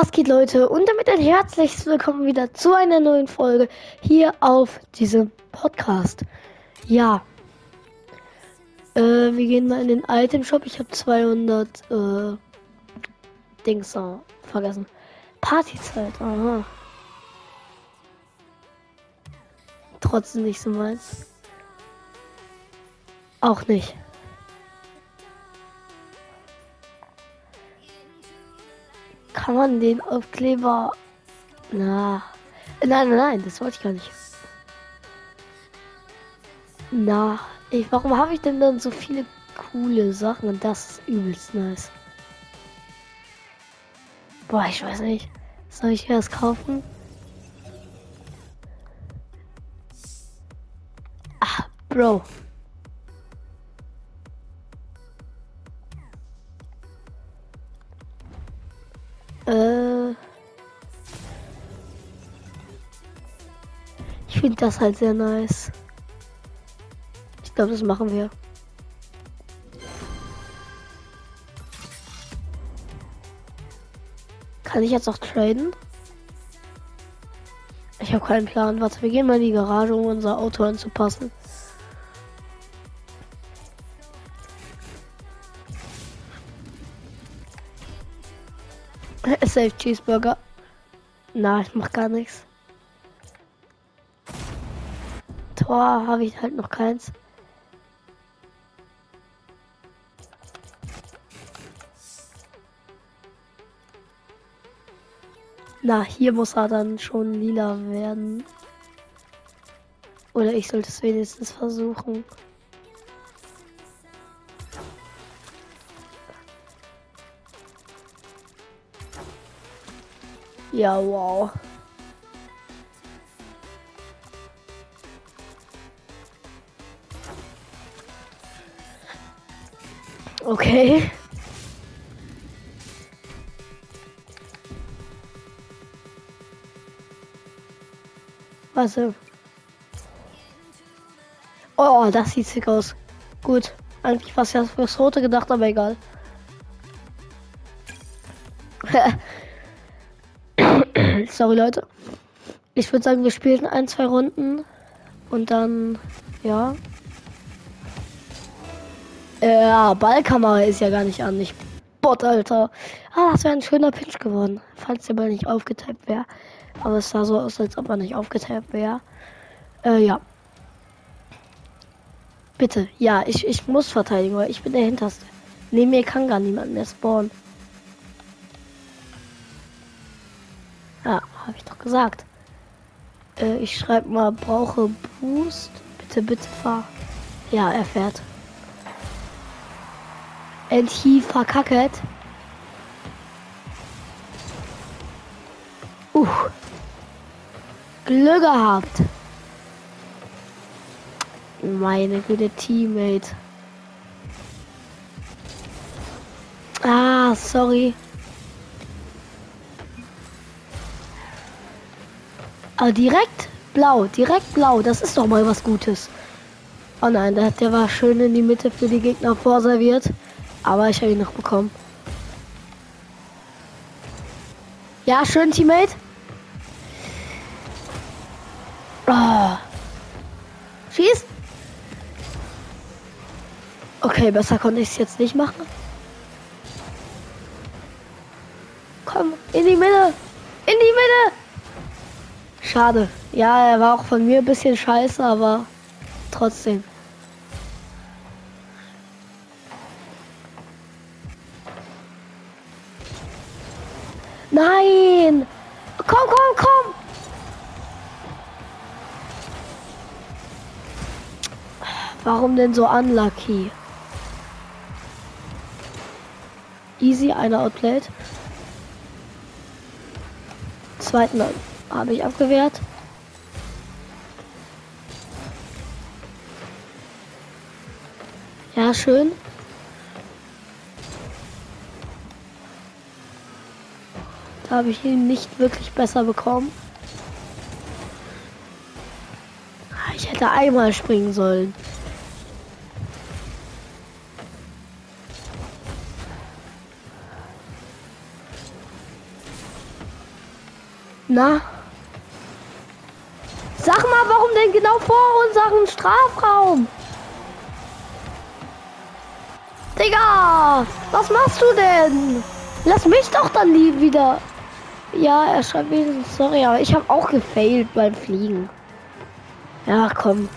Was geht Leute und damit ein herzliches Willkommen wieder zu einer neuen Folge hier auf diesem Podcast. Ja, äh, wir gehen mal in den Item Shop. Ich habe 200 äh, Dings oh, vergessen. Partyzeit, aha. Trotzdem nicht so meins. Auch nicht. Kann man den Aufkleber. Na. Nein, nein, nein, das wollte ich gar nicht. Na, ich, warum habe ich denn dann so viele coole Sachen? Und das ist übelst nice. Boah, ich weiß nicht. Soll ich erst kaufen? Ah, Bro. Finde das halt sehr nice. Ich glaube, das machen wir. Kann ich jetzt auch traden? Ich habe keinen Plan. Warte, wir gehen mal in die Garage, um unser Auto anzupassen. Safe Cheeseburger. Na, ich mach gar nichts. Tor habe ich halt noch keins. Na, hier muss er dann schon lila werden. Oder ich sollte es wenigstens versuchen. Ja, wow. Okay. Also. Oh, das sieht sick aus. Gut. Eigentlich was ja fürs Rote gedacht, aber egal. Sorry, Leute. Ich würde sagen, wir spielen ein, zwei Runden. Und dann, ja. Ja, Ballkamera ist ja gar nicht an. Ich Bot, Alter. Ah, das wäre ein schöner Pitch geworden. Falls der Ball nicht aufgetappt wäre. Aber es sah so aus, als ob er nicht aufgetappt wäre. Äh, ja. Bitte, ja, ich, ich muss verteidigen, weil ich bin der Hinterste. Neben mir kann gar niemand mehr spawnen. Ja, habe ich doch gesagt. Äh, ich schreibe mal, brauche Boost. Bitte, bitte fahr. Ja, er fährt. Endlich verkacket. Uh. Glück gehabt. Meine gute Teammate. Ah, sorry. Aber direkt blau, direkt blau, das ist doch mal was Gutes. Oh nein, der, der war schön in die Mitte für die Gegner vorserviert. Aber ich habe ihn noch bekommen. Ja, schön, Teammate. Oh. Schieß. Okay, besser konnte ich es jetzt nicht machen. Komm, in die Mitte. In die Mitte. Schade. Ja, er war auch von mir ein bisschen scheiße, aber trotzdem. Warum denn so unlucky? Easy, eine Outlet. Zweiten habe ich abgewehrt. Ja, schön. Da habe ich ihn nicht wirklich besser bekommen. Ich hätte einmal springen sollen. Na? Sag mal, warum denn genau vor unserem Strafraum? Digga, was machst du denn? Lass mich doch dann nie wieder. Ja, er schreibt mir, sorry, aber ich habe auch gefailt beim Fliegen. Ja, komm.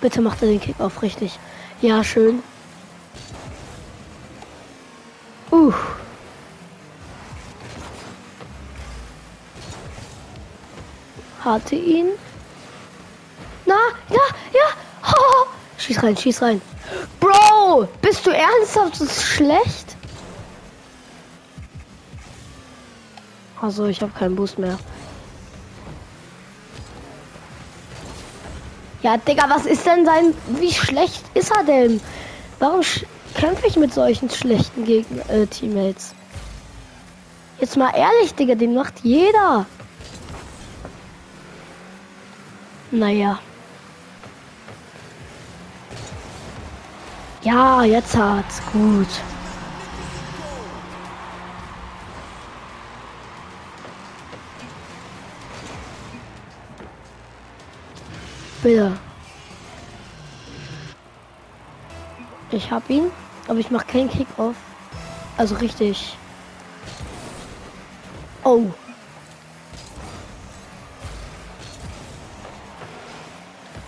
Bitte macht er den Kick auf richtig. Ja, schön. Uh. Hatte ihn. Na, ja, ja. Oh. Schieß rein, schieß rein. Bro, bist du ernsthaft? Das ist schlecht? Also, ich habe keinen Boost mehr. Ja, Digga, was ist denn sein... Wie schlecht ist er denn? Warum kämpfe ich mit solchen schlechten Gegen äh, Teammates? Jetzt mal ehrlich, Digga, den macht jeder. Naja. Ja, jetzt hat's. Gut. Bitte. Ich hab ihn, aber ich mach keinen Kick auf. Also richtig. Oh.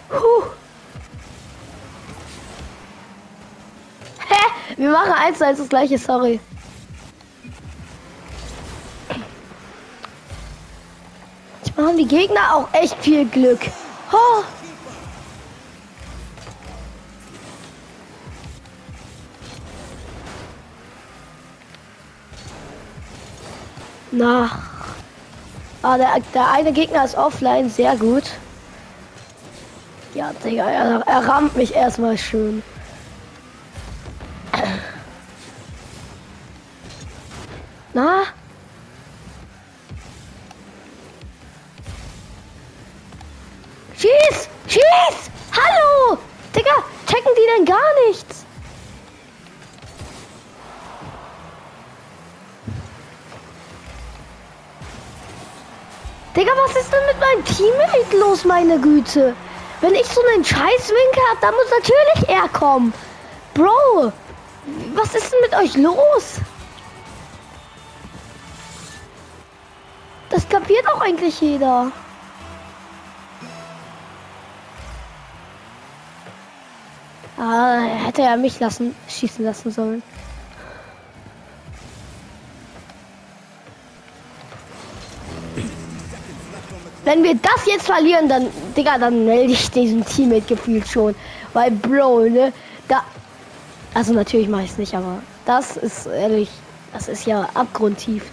Puh. Hä? Wir machen eins als das gleiche, sorry. Ich machen die Gegner auch echt viel Glück. Oh. Na. Ah, der, der eine Gegner ist offline, sehr gut. Ja, Digga, er, er rammt mich erstmal schön. Na? Schieß! Schieß! Hallo! Digga, checken die denn gar nichts? Was ist denn mit meinem Teammate los, meine Güte? Wenn ich so einen Scheißwinkel habe, dann muss natürlich er kommen. Bro, was ist denn mit euch los? Das kapiert auch eigentlich jeder. Ah, hätte er mich lassen schießen lassen sollen. Wenn wir das jetzt verlieren, dann, Digga, dann melde ich diesen Teammate gefühlt schon. Weil, Bro, ne, da. Also natürlich mache ich es nicht, aber das ist ehrlich, das ist ja abgrundtief.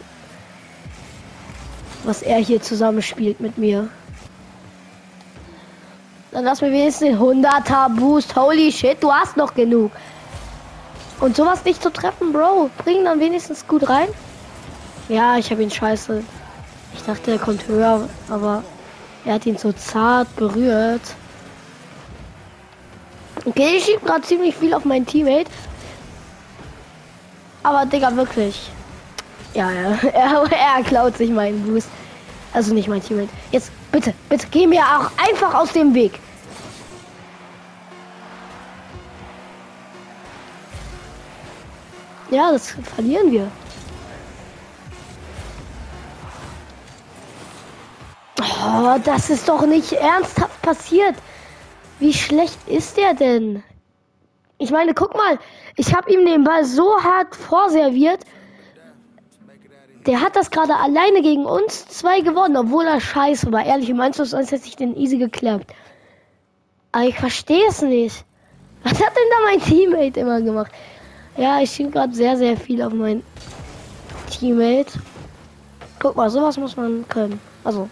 Was er hier zusammenspielt mit mir. Dann lass mir wenigstens den 100er Boost. Holy shit, du hast noch genug. Und sowas nicht zu treffen, Bro. Bring dann wenigstens gut rein. Ja, ich habe ihn scheiße ich dachte, er kommt höher, aber er hat ihn so zart berührt. Okay, ich schieb gerade ziemlich viel auf meinen Teammate. Aber Digga, wirklich. Ja, ja. Er, er klaut sich meinen Boost. Also nicht mein Teammate. Jetzt, bitte, bitte, geh mir auch einfach aus dem Weg. Ja, das verlieren wir. Oh, das ist doch nicht ernsthaft passiert. Wie schlecht ist der denn? Ich meine, guck mal, ich habe ihm den Ball so hart vorserviert. Der hat das gerade alleine gegen uns zwei gewonnen, obwohl er scheiße war. Ehrlich, im 1 zu 1 hätte ich den easy geklappt. Aber ich verstehe es nicht. Was hat denn da mein Teammate immer gemacht? Ja, ich schiebe gerade sehr, sehr viel auf mein Teammate. Guck mal, sowas muss man können. Also,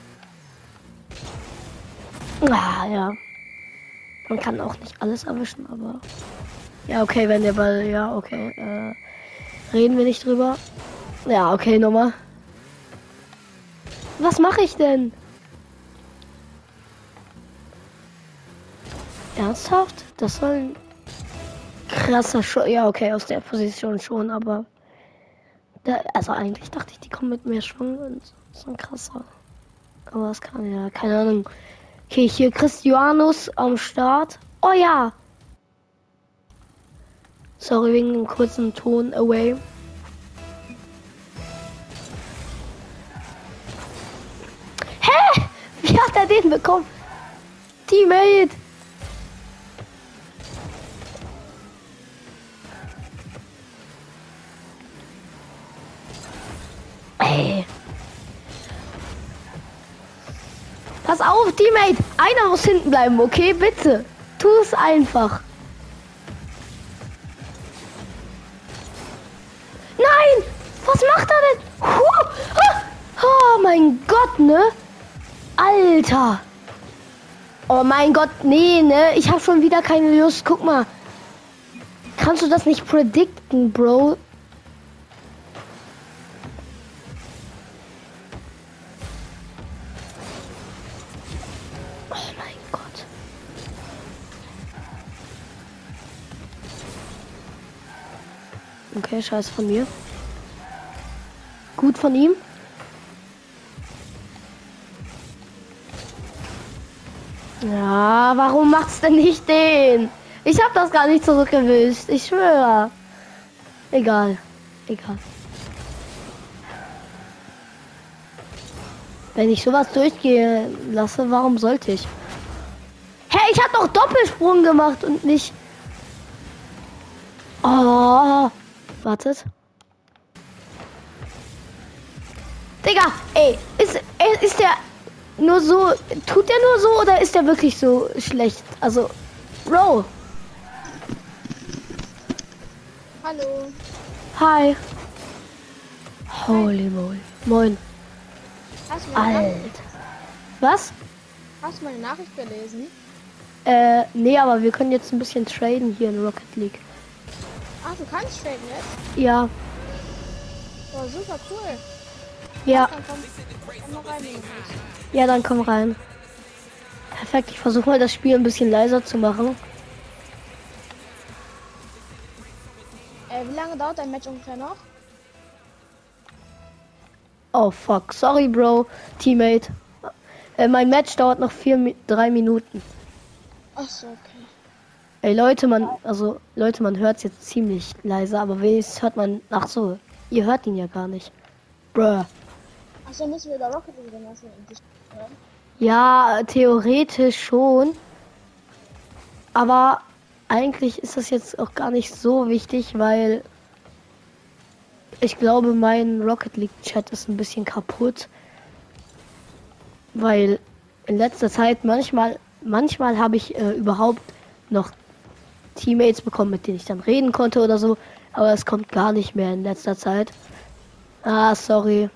Ah, ja. Man kann auch nicht alles erwischen, aber. Ja, okay, wenn der Ball. Ja, okay. Äh, reden wir nicht drüber. Ja, okay, nochmal. Was mache ich denn? Ernsthaft? Das sollen. krasser schon. Ja, okay, aus der Position schon, aber. Da, also eigentlich dachte ich, die kommen mit mehr Schwung und so ein krasser. Aber das kann ja, keine Ahnung. Okay, hier Christianus am Start. Oh ja! Sorry wegen dem kurzen Ton away. Hä? Wie hat er den bekommen? Teammate! Ey. Pass auf, Teammate! Einer muss hinten bleiben, okay? Bitte. Tu es einfach. Nein! Was macht er denn? Ah! Oh mein Gott, ne? Alter! Oh mein Gott, nee, ne? Ich habe schon wieder keine Lust. Guck mal. Kannst du das nicht predikten, Bro? Okay, scheiß von mir. Gut von ihm. Ja, warum macht's denn nicht den? Ich hab das gar nicht zurückgewischt. Ich schwöre. Egal. Egal. Wenn ich sowas durchgehen lasse, warum sollte ich? Hä, ich hab doch Doppelsprung gemacht und nicht. Oh. Wartet. Digga, ey, ist, ist der nur so, tut der nur so oder ist der wirklich so schlecht? Also, Bro. Hallo. Hi. Holy moly. Moin. Hast du, meine Nachricht, Alt. Was? hast du meine Nachricht gelesen? Äh, nee, aber wir können jetzt ein bisschen traden hier in Rocket League. Ach, du kannst traden jetzt? Ja, Oh, super cool. ja, Dann komm, komm rein, ja, dann komm rein. Perfekt, ich versuche mal das Spiel ein bisschen leiser zu machen. Äh, wie lange dauert dein Match ungefähr noch? Oh fuck, sorry Bro, Teammate. Äh, mein Match dauert noch vier, drei Minuten. Ach so, okay. Ey Leute, man, also Leute, man hört jetzt ziemlich leise, aber wenigstens hört man, ach so, ihr hört ihn ja gar nicht. Bruh. Ach so, müssen wir über Rocket reden lassen? Ja, theoretisch schon. Aber eigentlich ist das jetzt auch gar nicht so wichtig, weil ich glaube, mein Rocket League Chat ist ein bisschen kaputt. Weil in letzter Zeit manchmal, manchmal habe ich äh, überhaupt noch Teammates bekommen, mit denen ich dann reden konnte oder so. Aber es kommt gar nicht mehr in letzter Zeit. Ah, sorry.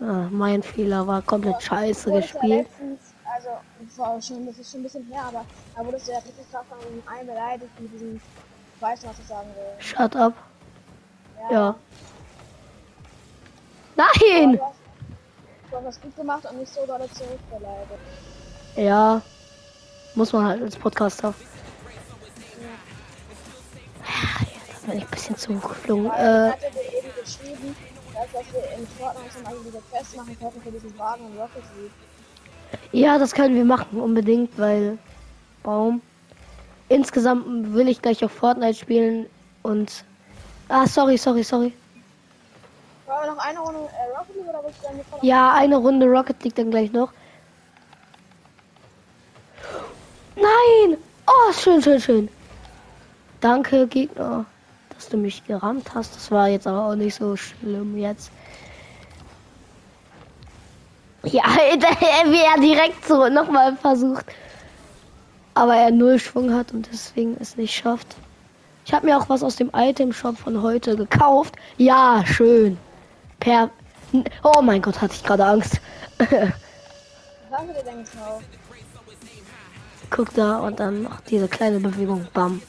Ah, mein Fehler war komplett scheiße du ja gespielt. letztens, also, das war schon, das ist schon ein bisschen her, aber da wurdest du ja richtig krass von einem beleidigt mit diesem, ich weiß nicht, was ich sagen will. Shut up. Ja. Nein! Du hast, du hast was gut gemacht und nicht so dolle zurückbeleidigt. Ja. Muss man halt als Podcaster. Könnten für diesen Wagen und Rocket League. ja, das können wir machen, unbedingt, weil. Baum. Insgesamt will ich gleich auf Fortnite spielen und. Ah, sorry, sorry, sorry. Wollen wir noch eine Runde äh, Rocket League? Ja, eine Runde Rocket League dann gleich noch. Nein! Oh, schön, schön, schön. Danke, Gegner, dass du mich gerammt hast. Das war jetzt aber auch nicht so schlimm jetzt. Ja, wie er direkt so nochmal versucht. Aber er null Schwung hat und deswegen es nicht schafft. Ich habe mir auch was aus dem Item Shop von heute gekauft. Ja, schön. Per. Oh mein Gott, hatte ich gerade Angst. Guck da und dann noch diese kleine Bewegung. Bam.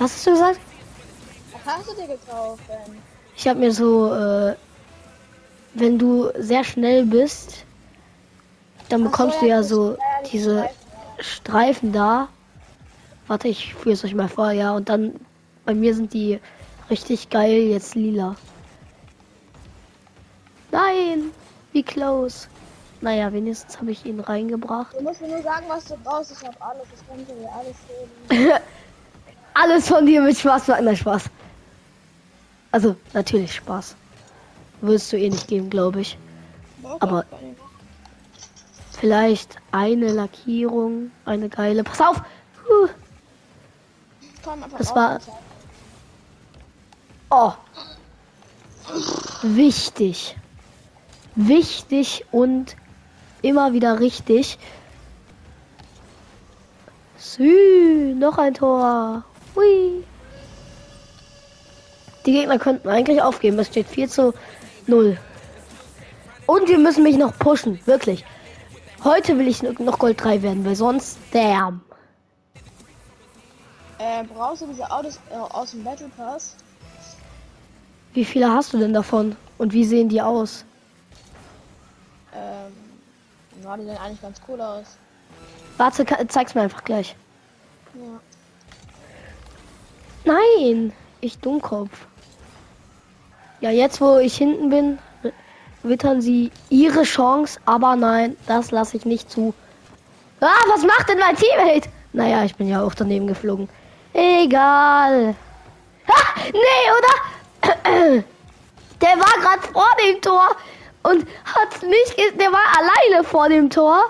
Was hast du gesagt? Was hast du dir gekauft denn? Ich habe mir so, äh, wenn du sehr schnell bist, dann Ach so, bekommst ja, du ja so die diese Streifen, Streifen da, Warte, ich führe es euch mal vor, ja. Und dann bei mir sind die richtig geil jetzt lila. Nein, wie close. Naja, wenigstens habe ich ihn reingebracht. Du musst mir nur sagen, was du brauchst. Ich habe alles. Ich kann dir alles geben. Alles von dir mit Spaß machen. Nein, Spaß. Also, natürlich Spaß. Würdest du eh nicht geben, glaube ich. Aber vielleicht eine Lackierung, eine geile. Pass auf! Das war-. Oh. Wichtig. Wichtig und immer wieder richtig. Sü, noch ein Tor. Hui. Die Gegner könnten eigentlich aufgeben. Es steht 4 zu 0. Und wir müssen mich noch pushen. Wirklich. Heute will ich noch Gold 3 werden, weil sonst damn. Äh, brauchst du diese Autos äh, aus dem Battle Pass? Wie viele hast du denn davon? Und wie sehen die aus? Ähm, ja, die sehen eigentlich ganz cool aus. Warte, zeig's mir einfach gleich. Ja. Nein, ich Dummkopf. Ja, jetzt wo ich hinten bin, wittern sie ihre Chance, aber nein, das lasse ich nicht zu. Ah, was macht denn mein Teammate? Naja, ich bin ja auch daneben geflogen. Egal. Ah, nee, oder? Der war gerade vor dem Tor und hat nicht, der war alleine vor dem Tor.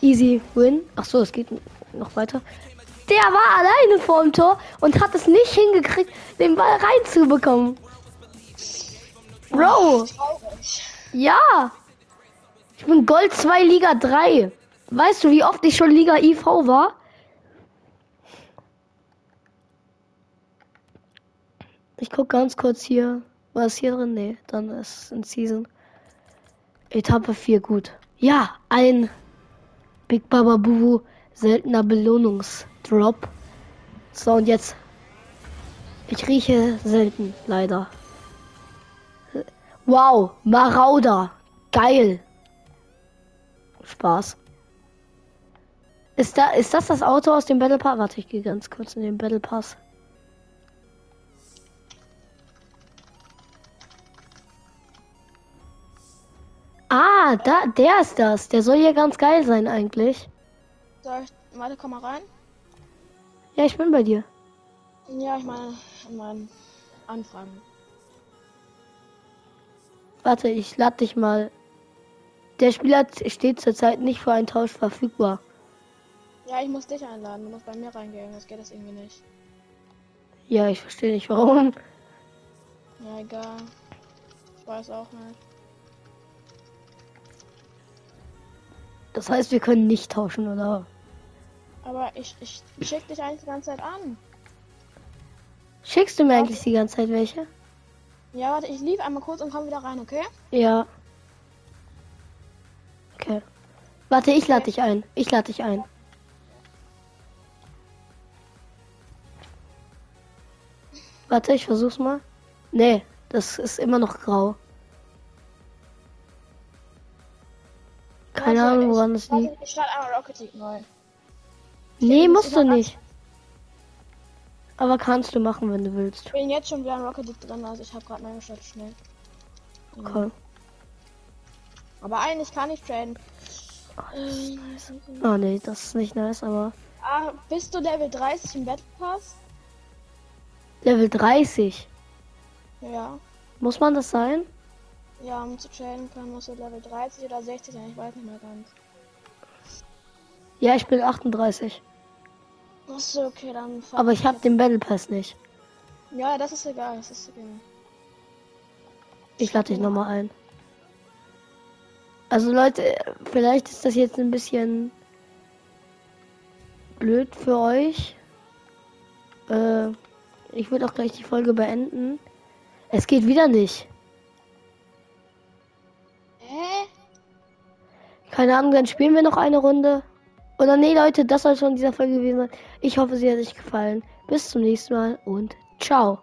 Easy win. Ach so, es geht noch weiter. Der war alleine vor dem Tor und hat es nicht hingekriegt, den Ball reinzubekommen. Bro, ja. Ich bin Gold 2 Liga 3. Weißt du, wie oft ich schon Liga IV war? Ich guck ganz kurz hier. War es hier drin? Nee, dann ist in Season. Etappe 4 gut. Ja, ein Big Baba Bubu seltener Belohnungsdrop. So, und jetzt. Ich rieche selten, leider. Wow, Marauder. Geil. Spaß. Ist, da, ist das das Auto aus dem Battle Pass? Warte, ich gehe ganz kurz in den Battle Pass. Ah, da, der ist das. Der soll ja ganz geil sein eigentlich. Soll ich, warte, komm mal rein. Ja, ich bin bei dir. Ja, ich meine, in meinen Anfragen. Warte, ich lade dich mal. Der Spieler steht zurzeit nicht für einen Tausch verfügbar. Ja, ich muss dich einladen. Du musst bei mir reingehen. Das geht das irgendwie nicht. Ja, ich verstehe nicht warum. Ja, egal. Ich weiß auch nicht. Das heißt, wir können nicht tauschen, oder? Aber ich, ich schick dich eigentlich die ganze Zeit an. Schickst du mir eigentlich die ganze Zeit welche? Ja, warte, ich lief einmal kurz und komm wieder rein, okay? Ja. Okay. Warte, ich lade dich ein. Ich lade dich ein. Warte, ich versuch's mal. Nee, das ist immer noch grau. Keine Warte, Ahnung, ich- woran das warte, liegt. Ich starte einmal Rocket League neu. Nee, musst du nicht. Aber kannst du machen, wenn du willst. Ich bin jetzt schon wieder in Rocket League drin, also ich habe gerade neu gestartet, schnell. Okay. Aber eigentlich kann ich traden. Ähm, Oh nee, das ist nicht nice, aber. ah, bist du Level 30 im Battle Pass? Level 30. Ja. Muss man das sein? Ja, um zu traden können musst du Level 30 oder 60 sein, ich weiß nicht mehr ganz. Ja, ich bin 38. Achso, okay, dann. Aber ich habe den Battle Pass nicht. Ja, das ist egal, das ist egal. Ich lade dich nochmal ein. Also Leute, vielleicht ist das jetzt ein bisschen blöd für euch. Äh, ich würde auch gleich die Folge beenden. Es geht wieder nicht. Hä? Keine Ahnung, dann spielen wir noch eine Runde. Oder nee, Leute, das soll schon dieser Folge gewesen sein. Ich hoffe, sie hat euch gefallen. Bis zum nächsten Mal und ciao.